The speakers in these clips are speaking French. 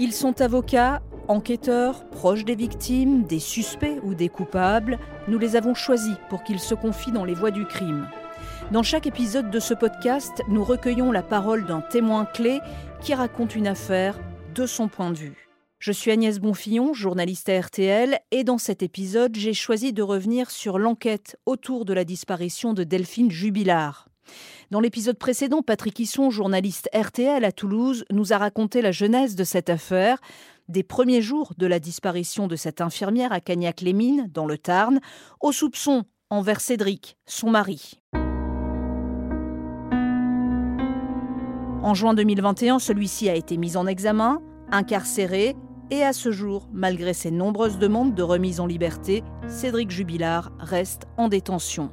Ils sont avocats, enquêteurs, proches des victimes, des suspects ou des coupables. Nous les avons choisis pour qu'ils se confient dans les voies du crime. Dans chaque épisode de ce podcast, nous recueillons la parole d'un témoin clé qui raconte une affaire de son point de vue. Je suis Agnès Bonfillon, journaliste à RTL, et dans cet épisode, j'ai choisi de revenir sur l'enquête autour de la disparition de Delphine Jubilard. Dans l'épisode précédent, Patrick Hisson, journaliste RTL à Toulouse, nous a raconté la genèse de cette affaire, des premiers jours de la disparition de cette infirmière à Cagnac-les-Mines, dans le Tarn, au soupçon envers Cédric, son mari. En juin 2021, celui-ci a été mis en examen, incarcéré, et à ce jour, malgré ses nombreuses demandes de remise en liberté, Cédric Jubilard reste en détention.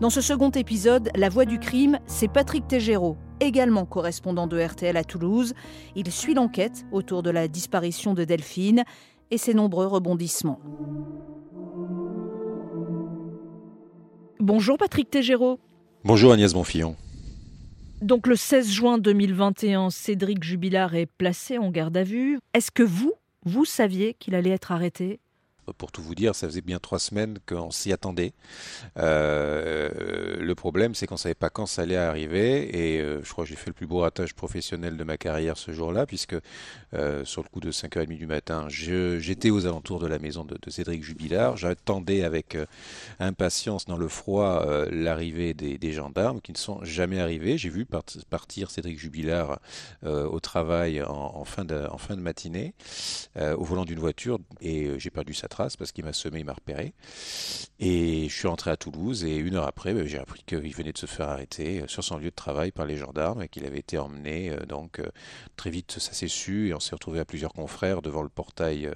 Dans ce second épisode, La voix du crime, c'est Patrick Tégéraud, également correspondant de RTL à Toulouse. Il suit l'enquête autour de la disparition de Delphine et ses nombreux rebondissements. Bonjour Patrick Tégéraud. Bonjour Agnès Bonfillon. Donc le 16 juin 2021, Cédric Jubilard est placé en garde à vue. Est-ce que vous, vous saviez qu'il allait être arrêté? Pour tout vous dire, ça faisait bien trois semaines qu'on s'y attendait. Euh, le problème, c'est qu'on ne savait pas quand ça allait arriver. Et euh, je crois que j'ai fait le plus beau ratage professionnel de ma carrière ce jour-là, puisque euh, sur le coup de 5h30 du matin, j'étais aux alentours de la maison de, Cédric Jubilard. J'attendais avec impatience dans le froid l'arrivée des, gendarmes qui ne sont jamais arrivés. J'ai vu partir Cédric Jubilard au travail en, fin de, matinée, au volant d'une voiture, et j'ai perdu sa parce qu'il m'a semé, il m'a repéré. Et je suis rentré à Toulouse et une heure après, ben, j'ai appris qu'il venait de se faire arrêter euh, sur son lieu de travail par les gendarmes et qu'il avait été emmené. Euh, donc euh, très vite, ça s'est su et on s'est retrouvé à plusieurs confrères devant le portail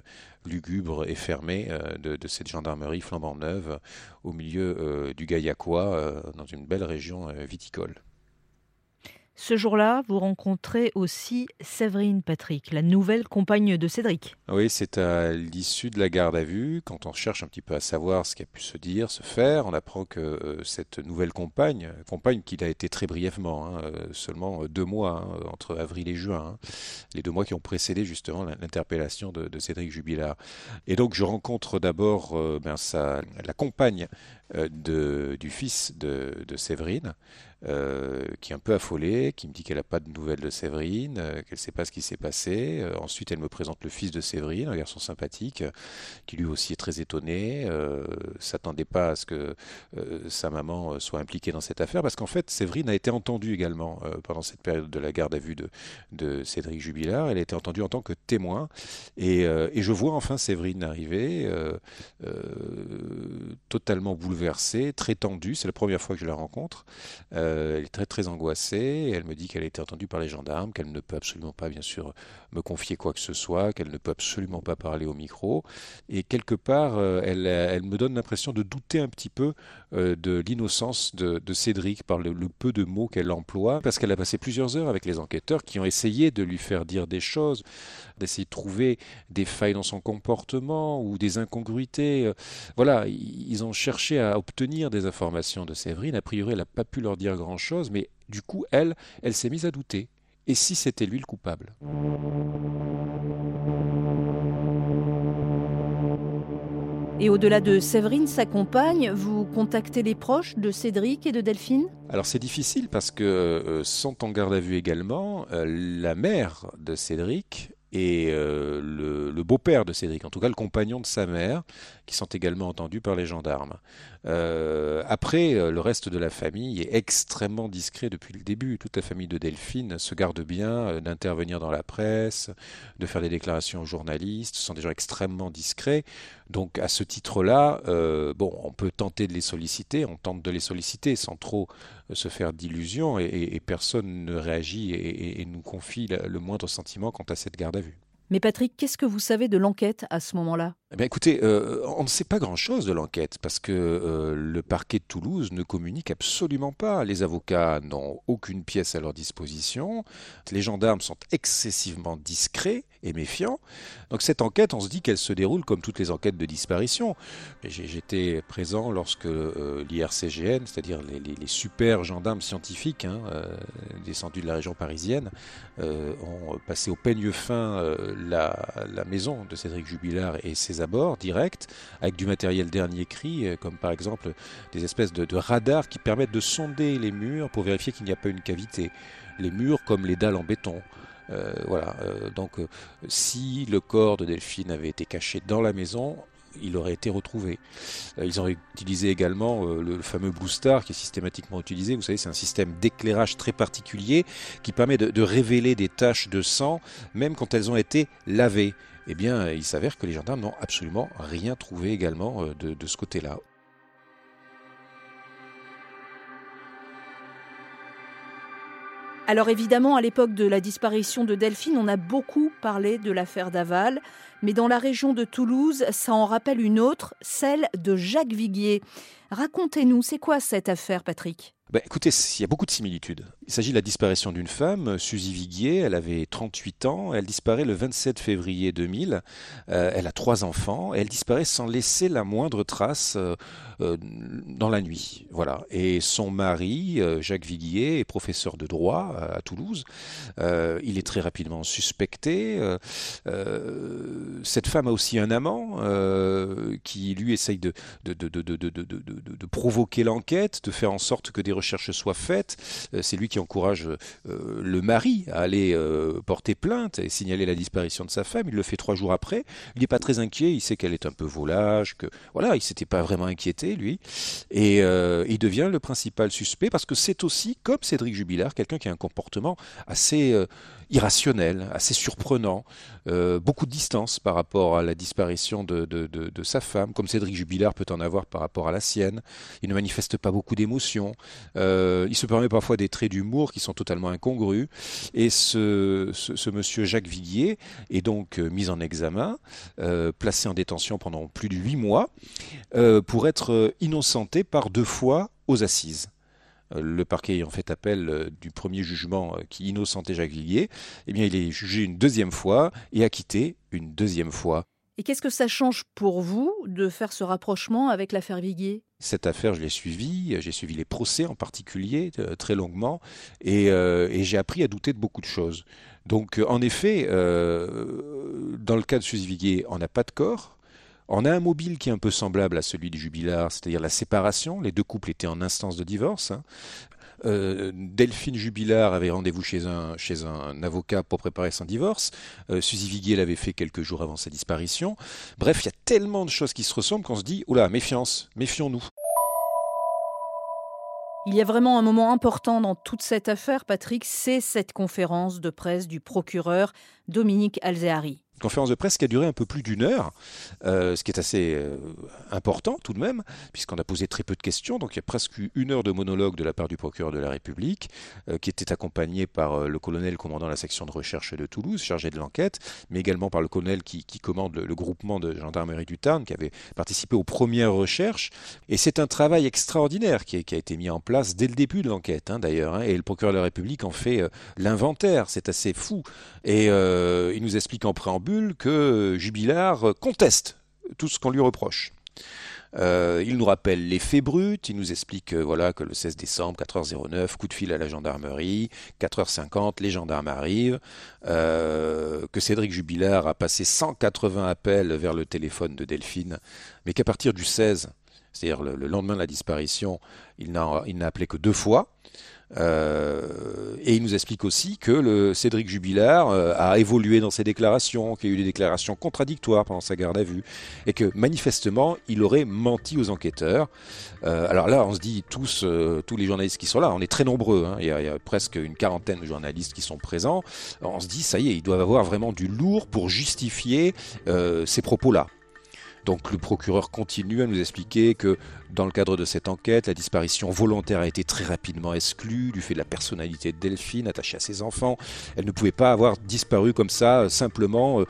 lugubre et fermé de, cette gendarmerie flambant neuve au milieu du Gaillacois dans une belle région viticole. Ce jour-là, vous rencontrez aussi Séverine Patrick, la nouvelle compagne de Cédric. Oui, c'est à l'issue de la garde à vue, quand on cherche un petit peu à savoir ce qui a pu se dire, se faire, on apprend que euh, cette nouvelle compagne, compagne qui a été très brièvement, hein, euh, seulement deux mois, hein, entre avril et juin, hein, les deux mois qui ont précédé justement l'interpellation de, Cédric Jubilard. Et donc je rencontre d'abord euh, ben, la compagne du fils de, Séverine, euh, qui est un peu affolée, qui me dit qu'elle n'a pas de nouvelles de Séverine, euh, qu'elle ne sait pas ce qui s'est passé. Euh, ensuite, elle me présente le fils de Séverine, un garçon sympathique, qui lui aussi est très étonné, s'attendait pas à ce que sa maman soit impliquée dans cette affaire, parce qu'en fait, Séverine a été entendue également pendant cette période de la garde à vue de, Cédric Jubilard. Elle a été entendue en tant que témoin, et, je vois enfin Séverine arriver, totalement bouleversée, très tendue. C'est la première fois que je la rencontre. Euh, elle est très très angoissée. Elle me dit qu'elle a été entendue par les gendarmes, qu'elle ne peut absolument pas, bien sûr, me confier quoi que ce soit, qu'elle ne peut absolument pas parler au micro. Et quelque part, euh, elle, elle me donne l'impression de douter un petit peu euh, de l'innocence de, Cédric par le, peu de mots qu'elle emploie, parce qu'elle a passé plusieurs heures avec les enquêteurs qui ont essayé de lui faire dire des choses, d'essayer de trouver des failles dans son comportement ou des incongruités. Voilà, ils ont cherché à obtenir des informations de Séverine. A priori, elle n'a pas pu leur dire grand-chose, mais du coup, elle, elle s'est mise à douter. Et si c'était lui le coupable? Et au-delà de Séverine, sa compagne, vous contactez les proches de Cédric et de Delphine? Alors c'est difficile parce que euh, sont en garde à vue également euh, la mère de Cédric et euh, le, beau-père de Cédric, en tout cas le compagnon de sa mère, qui sont également entendus par les gendarmes. Euh, après, euh, le reste de la famille est extrêmement discret depuis le début. Toute la famille de Delphine se garde bien d'intervenir dans la presse, de faire des déclarations aux journalistes, ce sont des gens extrêmement discrets. Donc à ce titre-là, bon, on peut tenter de les solliciter, on tente de les solliciter sans trop se faire d'illusions et, personne ne réagit et, nous confie le moindre sentiment quant à cette garde à vue. Mais Patrick, qu'est-ce que vous savez de l'enquête à ce moment-là? Eh Écoutez, euh, on ne sait pas grand-chose de l'enquête parce que euh, le parquet de Toulouse ne communique absolument pas. Les avocats n'ont aucune pièce à leur disposition. Les gendarmes sont excessivement discrets et méfiants. Donc cette enquête, on se dit qu'elle se déroule comme toutes les enquêtes de disparition. J'étais présent lorsque euh, l'IRCGN, c'est-à-dire les, super gendarmes scientifiques hein, descendus de la région parisienne, ont passé au peigne fin la, maison de Cédric Jubilard et ses abords directs, avec du matériel dernier cri, comme par exemple des espèces de, de radars qui permettent de sonder les murs pour vérifier qu'il n'y a pas une cavité. Les murs comme les dalles en béton. voilà. donc, si le corps de Delphine avait été caché dans la maison, il aurait été retrouvé. Euh, ils ont utilisé également euh, le fameux Blue Star qui est systématiquement utilisé. Vous savez, c'est un système d'éclairage très particulier qui permet de, révéler des taches de sang même quand elles ont été lavées. Eh bien, il s'avère que les gendarmes n'ont absolument rien trouvé également euh, de ce côté-là. Alors évidemment, à l'époque de la disparition de Delphine, on a beaucoup parlé de l'affaire Daval, mais dans la région de Toulouse, ça en rappelle une autre, celle de Jacques Viguier. Racontez-nous, c'est quoi cette affaire, Patrick? Ben, écoutez, il y a beaucoup de similitudes. Il s'agit de la disparition d'une femme, Suzy Viguier, elle avait 38 ans, elle disparaît le 27 février 2000, euh, elle a trois enfants, elle disparaît sans laisser la moindre trace euh, euh, dans la nuit. Voilà. Et son mari, Jacques Viguier, est professeur de droit à, Toulouse, il est très rapidement suspecté. cette femme a aussi un amant qui, lui, essaye de, de provoquer l'enquête, de faire en sorte que des recherche soit faite. Euh, c'est lui qui encourage euh, le mari à aller euh, porter plainte et signaler la disparition de sa femme. Il le fait trois jours après. Il n'est pas très inquiet. Il sait qu'elle est un peu volage, que voilà, il s'était pas vraiment inquiété lui. Et il devient le principal suspect parce que c'est aussi, comme Cédric Jubilard, quelqu'un qui a un comportement assez irrationnel, assez surprenant, euh, beaucoup de distance par rapport à la disparition de, sa femme, comme Cédric Jubilard peut en avoir par rapport à la sienne. Il ne manifeste pas beaucoup d'émotions. Euh, il se permet parfois des traits d'humour qui sont totalement incongrus. Et ce, monsieur Jacques Viguier est donc euh, mis en examen, placé en détention pendant plus de huit mois, pour être innocenté par deux fois aux assises. Euh, le parquet ayant fait appel euh, du premier jugement euh, qui innocentait Jacques Villiers, eh bien, il est jugé une deuxième fois et acquitté une deuxième fois. Et qu'est-ce que ça change pour vous de faire ce rapprochement avec l'affaire Viguier cette affaire, je l'ai suivie, j'ai suivi les procès en particulier très longuement, et, j'ai appris à douter de beaucoup de choses. Donc, en effet, dans le cas de Suzy Viguier, on n'a pas de corps, on a un mobile qui est un peu semblable à celui du jubilard, c'est-à-dire la séparation. Les deux couples étaient en instance de divorce. Hein. Euh, Delphine Jubilard avait rendez-vous chez un, avocat pour préparer son divorce. Euh, Suzy Viguier l'avait fait quelques jours avant sa disparition. Bref, il y a tellement de choses qui se ressemblent qu'on se dit, oula, méfiance, méfions-nous. Il y a vraiment un moment important dans toute cette affaire, Patrick, c'est cette conférence de presse du procureur Dominique Alzehari conférence de presse qui a duré un peu plus d'une heure, euh, ce qui est assez euh, important tout de même, puisqu'on a posé très peu de questions. Donc il y a presque une heure de monologue de la part du procureur de la République, euh, qui était accompagné par le colonel commandant la section de recherche de Toulouse, chargé de l'enquête, mais également par le colonel qui, commande le, groupement de gendarmerie du Tarn, qui avait participé aux premières recherches. Et c'est un travail extraordinaire qui, a été mis en place dès le début de l'enquête, hein, d'ailleurs. Hein, et le procureur de la République en fait l'inventaire. C'est assez fou. Et il nous explique en préambule que Jubilard conteste tout ce qu'on lui reproche. Euh, il nous rappelle les faits bruts, il nous explique euh, voilà, que le 16 décembre, 4h09, coup de fil à la gendarmerie, 4h50, les gendarmes arrivent, euh, que Cédric Jubilard a passé 180 appels vers le téléphone de Delphine, mais qu'à partir du 16, c'est-à-dire le, lendemain de la disparition, il n'a appelé que deux fois. Euh, et il nous explique aussi que le Cédric Jubilard euh, a évolué dans ses déclarations, qu'il y a eu des déclarations contradictoires pendant sa garde à vue, et que manifestement il aurait menti aux enquêteurs. Euh, alors là, on se dit tous, tous les journalistes qui sont là, on est très nombreux, hein, il, y a, il, y a, presque une quarantaine de journalistes qui sont présents. On se dit, ça y est, ils doivent avoir vraiment du lourd pour justifier ces propos-là. Donc le procureur continue à nous expliquer que dans le cadre de cette enquête, la disparition volontaire a été très rapidement exclue du fait de la personnalité de Delphine attachée à ses enfants. Elle ne pouvait pas avoir disparu comme ça simplement euh,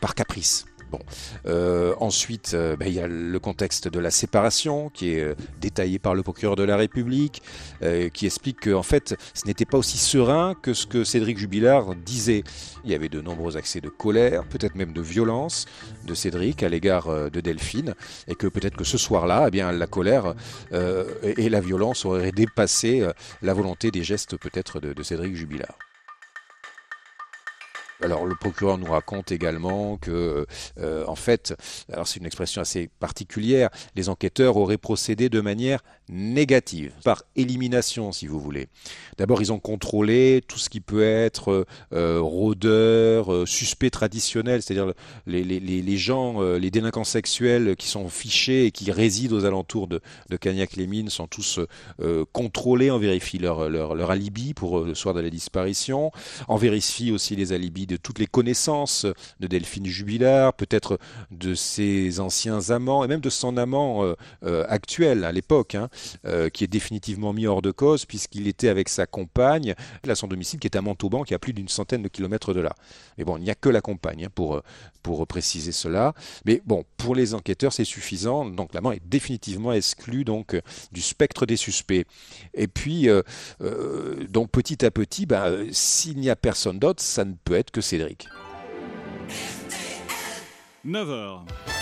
par caprice. Bon. Euh, ensuite, euh, ben, il y a le contexte de la séparation qui est euh, détaillé par le procureur de la République, qui explique qu'en fait, ce n'était pas aussi serein que ce que Cédric Jubilard disait. Il y avait de nombreux accès de colère, peut-être même de violence de Cédric à l'égard de Delphine, et que peut-être que ce soir-là, eh la colère et la violence auraient dépassé la volonté des gestes peut-être de, de Cédric Jubilard. Alors le procureur nous raconte également que, euh, en fait, alors c'est une expression assez particulière, les enquêteurs auraient procédé de manière négative, par élimination si vous voulez. D'abord ils ont contrôlé tout ce qui peut être euh, rôdeur, euh, suspect traditionnel, c'est-à-dire les, les, les, gens, euh, les délinquants sexuels qui sont fichés et qui résident aux alentours de, de Cagnac-les-Mines sont tous euh, contrôlés, on vérifie leur, leur, leur alibi pour le soir de la disparition, on vérifie aussi les alibis de toutes les connaissances de Delphine Jubilard, peut-être de ses anciens amants et même de son amant euh, euh, actuel à l'époque, hein, euh, qui est définitivement mis hors de cause puisqu'il était avec sa compagne à son domicile qui est à Montauban, qui est à plus d'une centaine de kilomètres de là. Mais bon, il n'y a que la compagne hein, pour, préciser cela. Mais bon, pour les enquêteurs, c'est suffisant. Donc l'amant est définitivement exclu donc du spectre des suspects. Et puis, donc petit à petit, ben, s'il n'y a personne d'autre, ça ne peut être Cédric. 9h.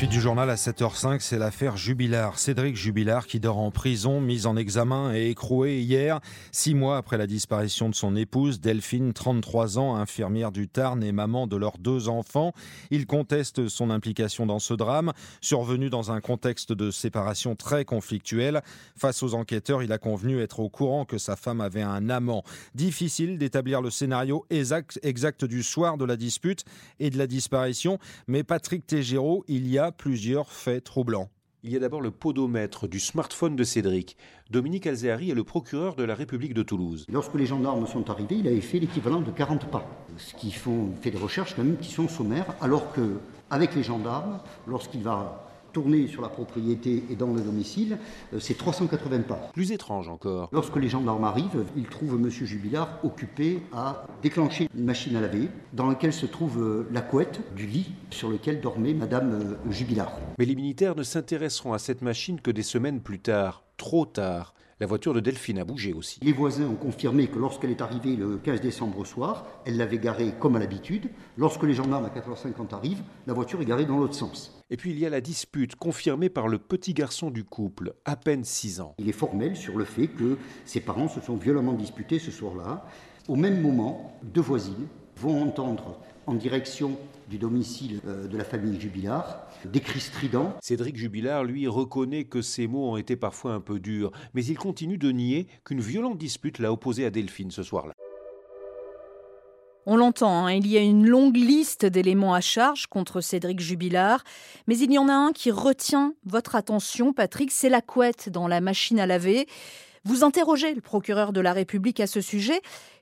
Suite du journal à 7h05, c'est l'affaire Jubilard. Cédric Jubilard qui dort en prison, mis en examen et écroué hier, six mois après la disparition de son épouse, Delphine, 33 ans, infirmière du Tarn et maman de leurs deux enfants. Il conteste son implication dans ce drame, survenu dans un contexte de séparation très conflictuel. Face aux enquêteurs, il a convenu être au courant que sa femme avait un amant. Difficile d'établir le scénario exact, exact du soir de la dispute et de la disparition, mais Patrick Tégéraud, il y a plusieurs faits troublants. Il y a d'abord le podomètre du smartphone de Cédric. Dominique Alzehari est le procureur de la République de Toulouse. Lorsque les gendarmes sont arrivés, il avait fait l'équivalent de 40 pas. Ce qui font fait des recherches quand même qui sont sommaires, alors que avec les gendarmes, lorsqu'il va tourner sur la propriété et dans le domicile, euh, c'est 380 pas. Plus étrange encore. Lorsque les gendarmes arrivent, ils trouvent M. Jubilard occupé à déclencher une machine à laver dans laquelle se trouve euh, la couette du lit sur lequel dormait Mme euh, Jubilard. Mais les militaires ne s'intéresseront à cette machine que des semaines plus tard, trop tard. La voiture de Delphine a bougé aussi. Les voisins ont confirmé que lorsqu'elle est arrivée le 15 décembre au soir, elle l'avait garée comme à l'habitude. Lorsque les gendarmes à 4h50 arrivent, la voiture est garée dans l'autre sens. Et puis il y a la dispute confirmée par le petit garçon du couple, à peine 6 ans. Il est formel sur le fait que ses parents se sont violemment disputés ce soir-là. Au même moment, deux voisines vont entendre en direction du domicile euh, de la famille Jubilard des cris stridents. Cédric Jubilard, lui, reconnaît que ces mots ont été parfois un peu durs, mais il continue de nier qu'une violente dispute l'a opposé à Delphine ce soir-là. On l'entend, hein, il y a une longue liste d'éléments à charge contre Cédric Jubilard, mais il y en a un qui retient votre attention, Patrick, c'est la couette dans la machine à laver. Vous interrogez le procureur de la République à ce sujet.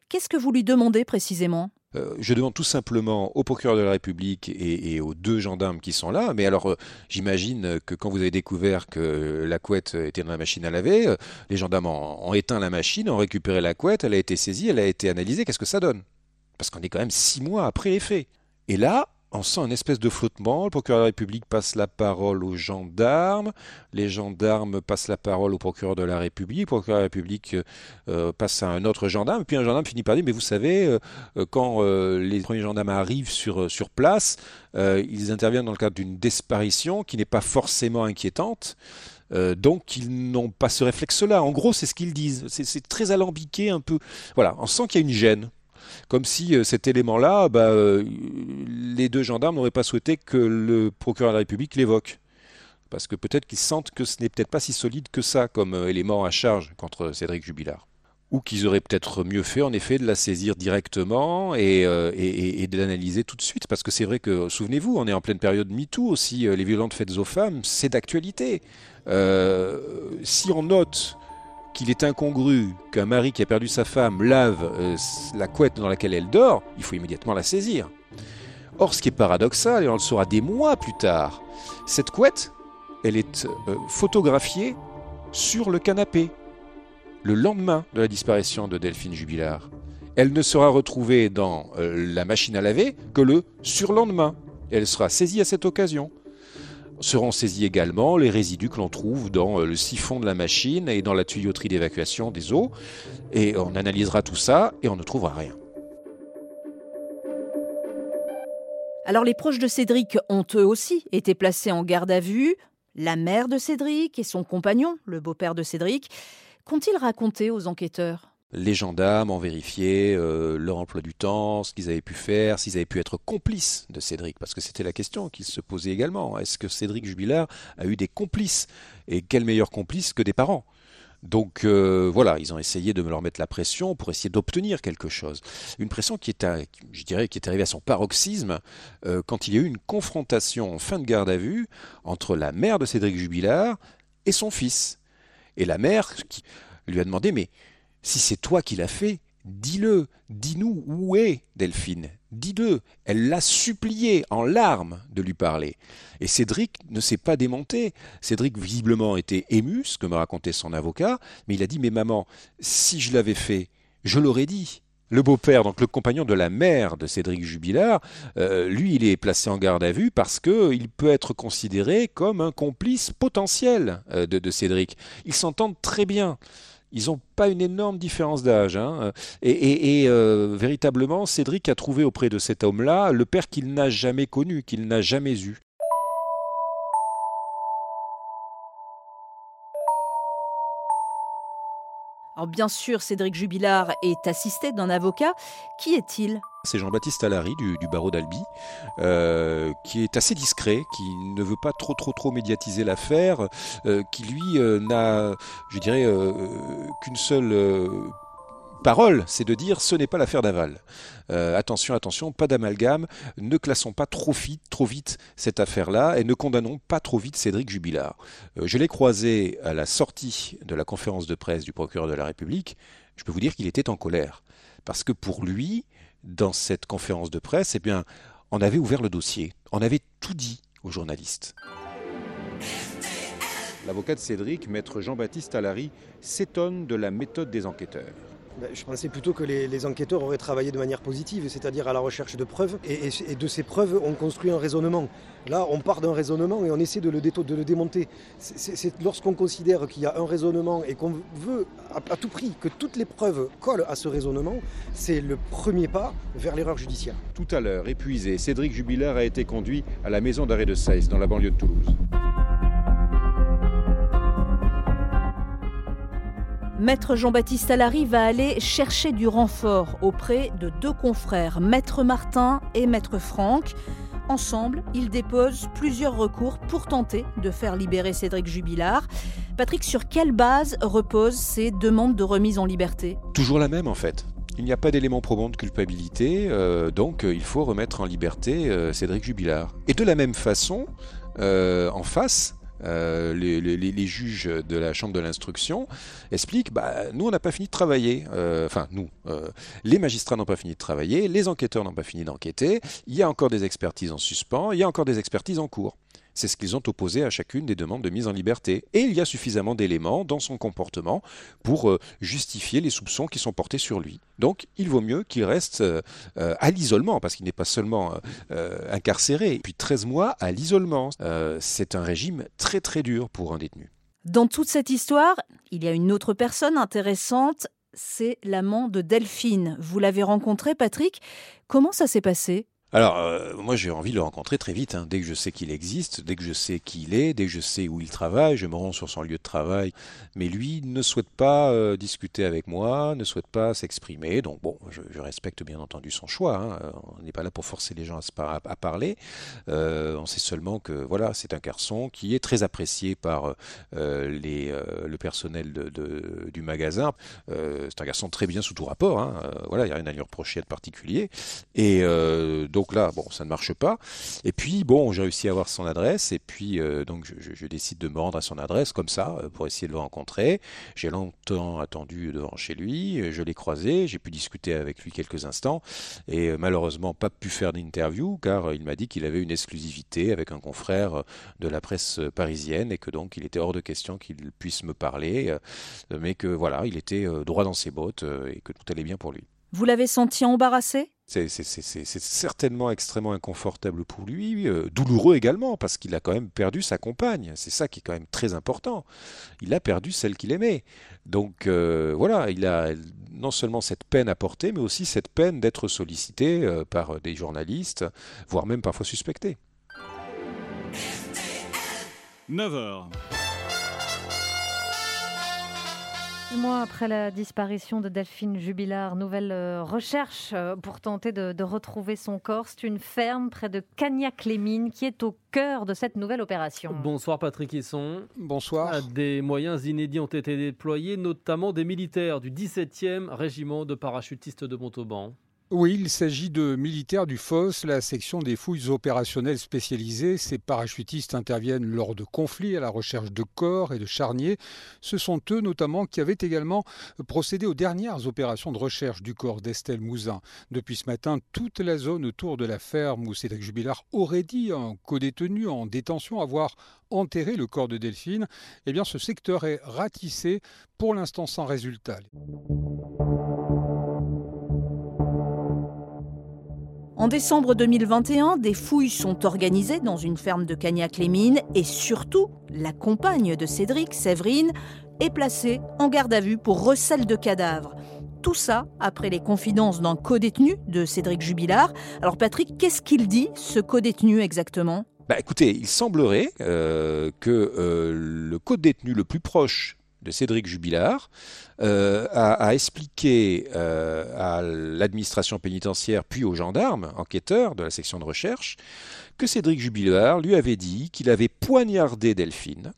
Qu'est-ce que vous lui demandez précisément? Euh, je demande tout simplement au procureur de la République et, aux deux gendarmes qui sont là. Mais alors, euh, j'imagine que quand vous avez découvert que la couette était dans la machine à laver, euh, les gendarmes ont éteint la machine, ont récupéré la couette, elle a été saisie, elle a été analysée. Qu'est-ce que ça donne? Parce qu'on est quand même six mois après les faits. Et là, on sent une espèce de flottement. Le procureur de la République passe la parole aux gendarmes. Les gendarmes passent la parole au procureur de la République. Le procureur de la République euh, passe à un autre gendarme. Puis un gendarme finit par dire Mais vous savez, euh, quand euh, les premiers gendarmes arrivent sur, place, ils interviennent dans le cadre d'une disparition qui n'est pas forcément inquiétante. Donc ils n'ont pas ce réflexe-là. En gros, c'est ce qu'ils disent. C'est très alambiqué un peu. Voilà, on sent qu'il y a une gêne comme si euh, cet élément-là, bah, euh, les deux gendarmes n'auraient pas souhaité que le procureur de la République l'évoque. Parce que peut-être qu'ils sentent que ce n'est peut-être pas si solide que ça comme euh, élément à charge contre Cédric Jubilard. Ou qu'ils auraient peut-être mieux fait, en effet, de la saisir directement et, de l'analyser tout de suite. Parce que c'est vrai que, souvenez-vous, on est en pleine période MeToo aussi. Les violentes faites aux femmes, c'est d'actualité. Si on note qu'il est incongru qu'un mari qui a perdu sa femme lave euh, la couette dans laquelle elle dort, il faut immédiatement la saisir. Or, ce qui est paradoxal, et on le saura des mois plus tard, cette couette, elle est euh, photographiée sur le canapé le lendemain de la disparition de Delphine Jubilard. Elle ne sera retrouvée dans euh, la machine à laver que le surlendemain. Elle sera saisie à cette occasion seront saisis également les résidus que l'on trouve dans euh, le siphon de la machine et dans la tuyauterie d'évacuation des eaux. Et on analysera tout ça et on ne trouvera rien. Alors les proches de Cédric ont eux aussi été placés en garde à vue. La mère de Cédric et son compagnon, le beau-père de Cédric, qu'ont-ils raconté aux enquêteurs? Les gendarmes ont vérifié leur emploi du temps, ce qu'ils avaient pu faire, s'ils avaient pu être complices de Cédric, parce que c'était la question qu'ils se posaient également. Est-ce que Cédric Jubilard a eu des complices? Et quel meilleur complice que des parents? Donc euh, voilà, ils ont essayé de me leur mettre la pression pour essayer d'obtenir quelque chose. Une pression qui est, est arrivée à son paroxysme euh, quand il y a eu une confrontation en fin de garde à vue entre la mère de Cédric Jubilard et son fils. Et la mère lui a demandé mais si c'est toi qui l'as fait, dis-le, dis-nous où est Delphine, dis-le. Elle l'a supplié en larmes de lui parler. Et Cédric ne s'est pas démonté. Cédric visiblement était ému, ce que me racontait son avocat, mais il a dit Mais maman, si je l'avais fait, je l'aurais dit. Le beau-père, donc le compagnon de la mère de Cédric Jubilard, euh, lui, il est placé en garde à vue parce qu'il peut être considéré comme un complice potentiel euh, de Cédric. Ils s'entendent très bien ils n'ont pas une énorme différence d'âge. Hein. Et, euh, véritablement, Cédric a trouvé auprès de cet homme-là le père qu'il n'a jamais connu, qu'il n'a jamais eu. Alors bien sûr, Cédric Jubilard est assisté d'un avocat. Qui est-il? C'est Jean-Baptiste Allary du, barreau d'Albi, euh, qui est assez discret, qui ne veut pas trop trop trop médiatiser l'affaire, euh, qui lui euh, n'a, je dirais, qu'une seule parole, c'est de dire ce n'est pas l'affaire d'Aval. attention, attention, pas d'amalgame, ne classons pas trop vite, cette affaire-là et ne condamnons pas trop vite Cédric Jubilard. je l'ai croisé à la sortie de la conférence de presse du procureur de la République. Je peux vous dire qu'il était en colère parce que pour lui, dans cette conférence de presse, eh bien, on avait ouvert le dossier, on avait tout dit aux journalistes. L'avocat de Cédric, maître Jean-Baptiste Allary, s'étonne de la méthode des enquêteurs. Ben, je pensais plutôt que les, enquêteurs auraient travaillé de manière positive, c'est-à-dire à la recherche de preuves, et, de ces preuves, on construit un raisonnement. Là, on part d'un raisonnement et on essaie de le, démonter. Lorsqu'on considère qu'il y a un raisonnement et qu'on veut à, tout prix que toutes les preuves collent à ce raisonnement, c'est le premier pas vers l'erreur judiciaire. Tout à l'heure, épuisé, Cédric Jubilard a été conduit à la maison d'arrêt de Seyss, dans la banlieue de Toulouse. Maître Jean-Baptiste Allary va aller chercher du renfort auprès de deux confrères, Maître Martin et Maître Franck. Ensemble, ils déposent plusieurs recours pour tenter de faire libérer Cédric Jubilard. Patrick, sur quelle base reposent ces demandes de remise en liberté? Toujours la même en fait. Il n'y a pas d'élément probant de culpabilité, euh, donc euh, il faut remettre en liberté euh, Cédric Jubilard. Et de la même façon, en face, euh, les, juges de la chambre de l'instruction expliquent bah, nous, on n'a pas fini de travailler. Euh, enfin, nous, euh, les magistrats n'ont pas fini de travailler, les enquêteurs n'ont pas fini d'enquêter, il y a encore des expertises en suspens, il y a encore des expertises en cours. C'est ce qu'ils ont opposé à chacune des demandes de mise en liberté. Et il y a suffisamment d'éléments dans son comportement pour euh, justifier les soupçons qui sont portés sur lui. Donc il vaut mieux qu'il reste euh, euh, à l'isolement, parce qu'il n'est pas seulement incarcéré, puis 13 mois à l'isolement. C'est un régime très très dur pour un détenu. Dans toute cette histoire, il y a une autre personne intéressante, c'est l'amant de Delphine. Vous l'avez rencontré, Patrick? Comment ça s'est passé? Alors, euh, moi, j'ai envie de le rencontrer très vite. Hein. Dès que je sais qu'il existe, dès que je sais qui il est, dès que je sais où il travaille, je me rends sur son lieu de travail. Mais lui ne souhaite pas euh, discuter avec moi, ne souhaite pas s'exprimer. Donc, bon, je, respecte bien entendu son choix. Hein. Euh, on n'est pas là pour forcer les gens à, parler. on sait seulement que, voilà, c'est un garçon qui est très apprécié par les, le personnel du magasin. c'est un garçon très bien sous tout rapport. Hein. voilà, il n'y a rien à lui reprocher de particulier. Et là, bon, ça ne marche pas. Et puis, bon, j'ai réussi à avoir son adresse, et puis, euh, donc, je, décide de me rendre à son adresse, comme ça, euh, pour essayer de le rencontrer. J'ai longtemps attendu devant chez lui, je l'ai croisé, j'ai pu discuter avec lui quelques instants, et euh, malheureusement, pas pu faire d'interview, car il m'a dit qu'il avait une exclusivité avec un confrère de la presse parisienne, et que donc, il était hors de question qu'il puisse me parler, mais que voilà, il était droit dans ses bottes, et que tout allait bien pour lui. Vous l'avez senti embarrassé? C'est certainement extrêmement inconfortable pour lui, euh, douloureux également, parce qu'il a quand même perdu sa compagne. C'est ça qui est quand même très important. Il a perdu celle qu'il aimait. Donc euh, voilà, il a non seulement cette peine à porter, mais aussi cette peine d'être sollicité euh, par des journalistes, voire même parfois suspecté. 9h. Mois après la disparition de Delphine Jubilard, nouvelle euh, recherche euh, pour tenter de, retrouver son corps. C'est une ferme près de Cagnac-les-Mines qui est au cœur de cette nouvelle opération. Bonsoir Patrick Hisson. Bonsoir. Ah, des moyens inédits ont été déployés, notamment des militaires du 17e régiment de parachutistes de Montauban. Oui, il s'agit de militaires du FOS, la section des fouilles opérationnelles spécialisées. Ces parachutistes interviennent lors de conflits à la recherche de corps et de charniers. Ce sont eux notamment qui avaient également procédé aux dernières opérations de recherche du corps d'Estelle Mouzin. Depuis ce matin, toute la zone autour de la ferme où Cédric Jubilard aurait dit un co-détenu en détention avoir enterré le corps de Delphine, eh bien ce secteur est ratissé, pour l'instant sans résultat. En décembre 2021, des fouilles sont organisées dans une ferme de Cagnac-les-Mines et surtout, la compagne de Cédric, Séverine, est placée en garde à vue pour recel de cadavres. Tout ça après les confidences d'un co-détenu de Cédric Jubilard. Alors Patrick, qu'est-ce qu'il dit, ce co-détenu exactement? Bah écoutez, il semblerait euh, que euh, le co-détenu le plus proche de Cédric Jubilard, euh, a, expliqué euh, à l'administration pénitentiaire puis aux gendarmes, enquêteurs de la section de recherche, que Cédric Jubilard lui avait dit qu'il avait poignardé Delphine,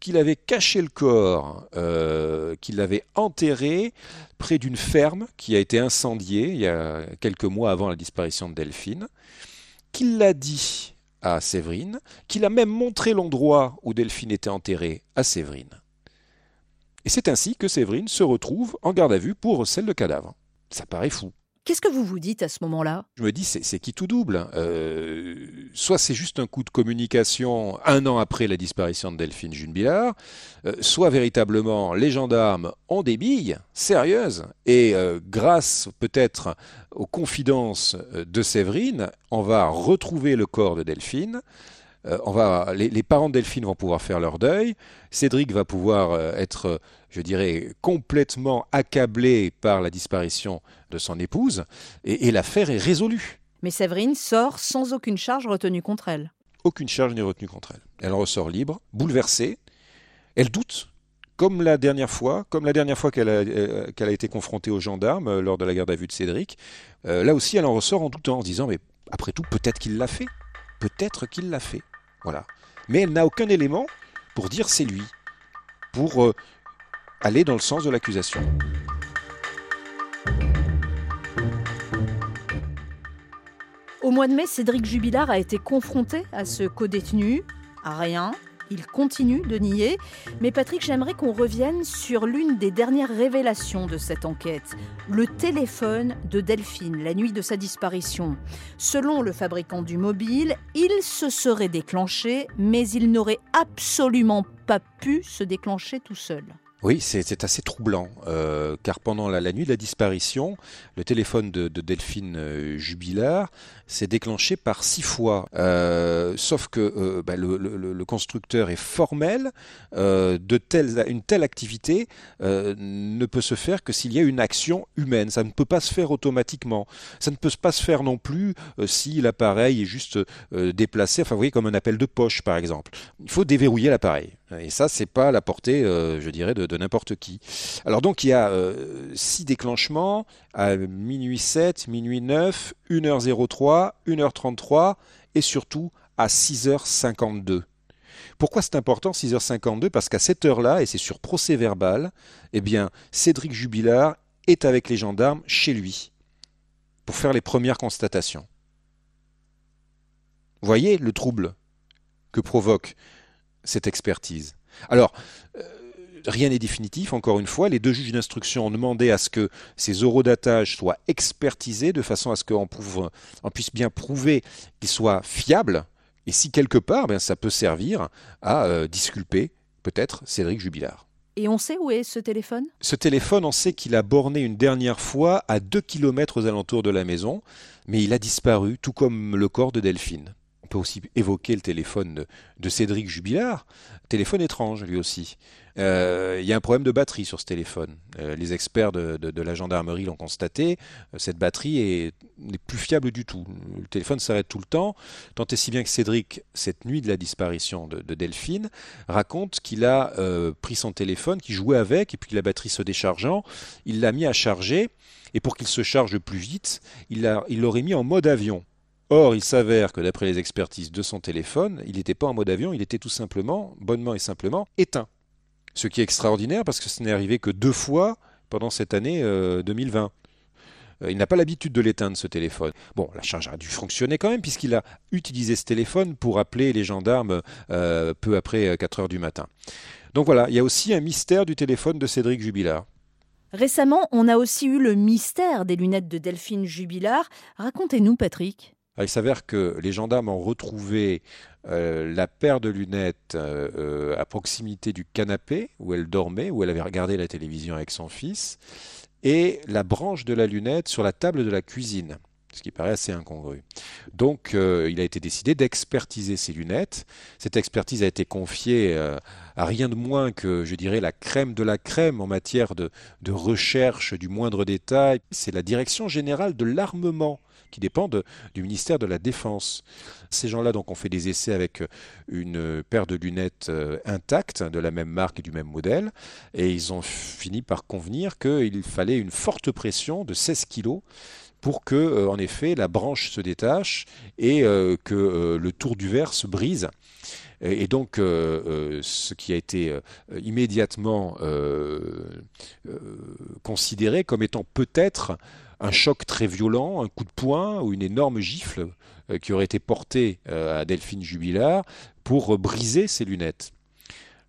qu'il avait caché le corps, euh, qu'il l'avait enterré près d'une ferme qui a été incendiée il y a quelques mois avant la disparition de Delphine, qu'il l'a dit à Séverine, qu'il a même montré l'endroit où Delphine était enterrée à Séverine. Et c'est ainsi que Séverine se retrouve en garde à vue pour recel de cadavre. Ça paraît fou. Qu'est-ce que vous vous dites à ce moment-là? Je me dis, c'est qui tout double. Euh, soit c'est juste un coup de communication un an après la disparition de Delphine Junebillard, euh, soit véritablement les gendarmes ont des billes sérieuses et euh, grâce peut-être aux confidences de Séverine, on va retrouver le corps de Delphine. on va, les, les, parents de Delphine vont pouvoir faire leur deuil. Cédric va pouvoir être je dirais, complètement accablé par la disparition de son épouse, et, l'affaire est résolue. Mais Séverine sort sans aucune charge retenue contre elle. Aucune charge n'est retenue contre elle. Elle ressort libre, bouleversée. Elle doute, comme la dernière fois, comme la dernière fois qu'elle a, euh, a, été confrontée aux gendarmes euh, lors de la garde à vue de Cédric. Euh, là aussi, elle en ressort en doutant, en se disant mais après tout, peut-être qu'il l'a fait, peut-être qu'il l'a fait, voilà. Mais elle n'a aucun élément pour dire c'est lui, pour aller dans le sens de l'accusation. Au mois de mai, Cédric Jubilard a été confronté à ce co-détenu. À rien, il continue de nier. Mais Patrick, j'aimerais qu'on revienne sur l'une des dernières révélations de cette enquête. Le téléphone de Delphine, la nuit de sa disparition. Selon le fabricant du mobile, il se serait déclenché, mais il n'aurait absolument pas pu se déclencher tout seul. Oui, c'est assez troublant, euh, car pendant la, nuit de la disparition, le téléphone de, Delphine euh, Jubilard s'est déclenché par six fois. Euh, sauf que bah, le, constructeur est formel, de telle, une telle activité ne peut se faire que s'il y a une action humaine. Ça ne peut pas se faire automatiquement. Ça ne peut pas se faire non plus si l'appareil est juste déplacé, enfin vous voyez comme un appel de poche par exemple. Il faut déverrouiller l'appareil. Et ça, c'est pas la portée, je dirais, de, n'importe qui. Alors donc il y a euh, six déclenchements à minuit 7, minuit 9, 1h03, 1h33 et surtout à 6h52. Pourquoi c'est important 6h52 Parce qu'à cette heure-là, et c'est sur procès verbal, eh bien Cédric Jubilard est avec les gendarmes chez lui pour faire les premières constatations. Voyez le trouble que provoque cette expertise. Alors, euh, rien n'est définitif, encore une fois. Les deux juges d'instruction ont demandé à ce que ces eurodatages soient expertisés de façon à ce qu'on puisse bien prouver qu'ils soient fiables. Et si quelque part, ben, ça peut servir à euh, disculper peut-être Cédric Jubilard. Et on sait où est ce téléphone? Ce téléphone, on sait qu'il a borné une dernière fois à 2 km aux alentours de la maison, mais il a disparu, tout comme le corps de Delphine. On peut aussi évoquer le téléphone de, Cédric Jubilard, téléphone étrange lui aussi. Euh, il y a un problème de batterie sur ce téléphone. Euh, les experts de, la gendarmerie l'ont constaté. Euh, cette batterie n'est plus fiable du tout. Le téléphone s'arrête tout le temps. Tant et si bien que Cédric, cette nuit de la disparition de, Delphine, raconte qu'il a pris son téléphone, qu'il jouait avec, et puis la batterie se déchargeant, il l'a mis à charger. Et pour qu'il se charge plus vite, il l'aurait mis en mode avion. Or, il s'avère que d'après les expertises de son téléphone, il n'était pas en mode avion, il était tout simplement, bonnement et simplement, éteint. Ce qui est extraordinaire parce que ce n'est arrivé que deux fois pendant cette année 2020. Euh, euh, il n'a pas l'habitude de l'éteindre ce téléphone. Bon, la charge a dû fonctionner quand même puisqu'il a utilisé ce téléphone pour appeler les gendarmes euh, peu après 4 heures du matin. Donc voilà, il y a aussi un mystère du téléphone de Cédric Jubilard. Récemment, on a aussi eu le mystère des lunettes de Delphine Jubilard. Racontez-nous, Patrick. Ah, il s'avère que les gendarmes ont retrouvé euh, la paire de lunettes euh, euh, à proximité du canapé où elle dormait, où elle avait regardé la télévision avec son fils, et la branche de la lunette sur la table de la cuisine ce qui paraît assez incongru. Donc il a été décidé d'expertiser ces lunettes. Cette expertise a été confiée à rien de moins que, je dirais, la crème de la crème en matière de recherche du moindre détail. C'est la Direction générale de l'armement qui dépendent du ministère de la Défense. Ces gens-là donc ont fait des essais avec une paire de lunettes euh, intactes de la même marque et du même modèle et ils ont fini par convenir qu'il fallait une forte pression de 16 kg pour que, euh, en effet, la branche se détache et euh, que le tour du verre se brise. Et donc, ce qui a été immédiatement considéré comme étant peut-être un choc très violent, un coup de poing ou une énorme gifle euh, qui aurait été portée euh, à Delphine Jubilard pour euh, briser ses lunettes.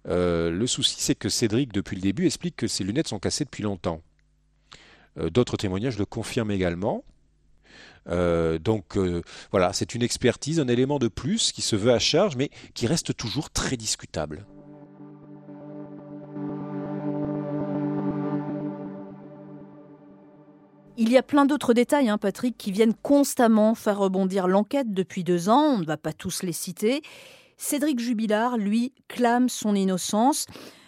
le souci, c'est que Cédric, depuis le début, explique que ses lunettes sont cassées depuis longtemps. D'autres témoignages le confirment également. donc voilà, c'est une expertise, un élément de plus qui se veut à charge, mais qui reste toujours très discutable. Il y a plein d'autres détails, hein, Patrick, qui viennent constamment faire rebondir l'enquête depuis deux ans. On ne va pas tous les citer. Cédric Jubilard, lui, clame son innocence.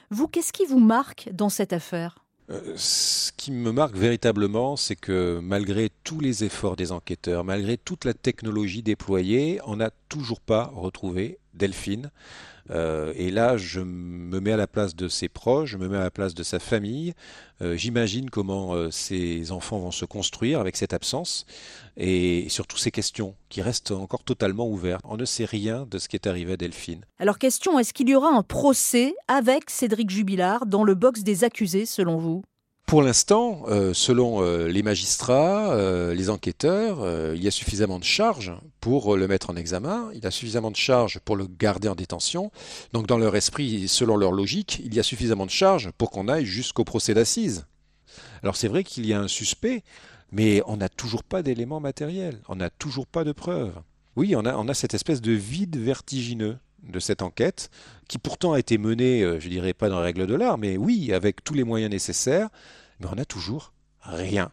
Vous, qu'est-ce qui vous marque dans cette affaire? Euh, ce qui me marque véritablement, c'est que malgré tous les efforts des enquêteurs, malgré toute la technologie déployée, on n'a toujours pas retrouvé Delphine. Euh, et là, je me mets à la place de ses proches, je me mets à la place de sa famille. Euh, j'imagine comment euh, ces enfants vont se construire avec cette absence et surtout ces questions qui restent encore totalement ouvertes. On ne sait rien de ce qui est arrivé à Delphine. Alors question, est-ce qu'il y aura un procès avec Cédric Jubilard dans le box des accusés selon vous? Pour l'instant, euh, selon euh, les magistrats, euh, les enquêteurs, il y a suffisamment de charges pour le mettre en examen, il y a suffisamment de charges pour le garder en détention. Donc dans leur esprit, selon leur logique, il y a suffisamment de charges pour qu'on aille jusqu'au procès d'assises. Alors c'est vrai qu'il y a un suspect, mais on n'a toujours pas d'éléments matériels, on n'a toujours pas de preuves. Oui, on a, on a cette espèce de vide vertigineux de cette enquête, qui pourtant a été menée, je dirais pas dans la règle de l'art, mais oui, avec tous les moyens nécessaires, mais on n'a toujours rien.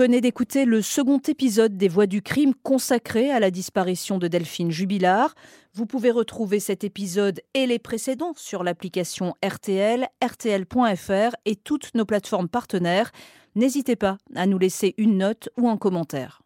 Venez d'écouter le second épisode des Voix du crime consacré à la disparition de Delphine Jubilard. Vous pouvez retrouver cet épisode et les précédents sur l'application RTL, RTL.fr et toutes nos plateformes partenaires. N'hésitez pas à nous laisser une note ou un commentaire.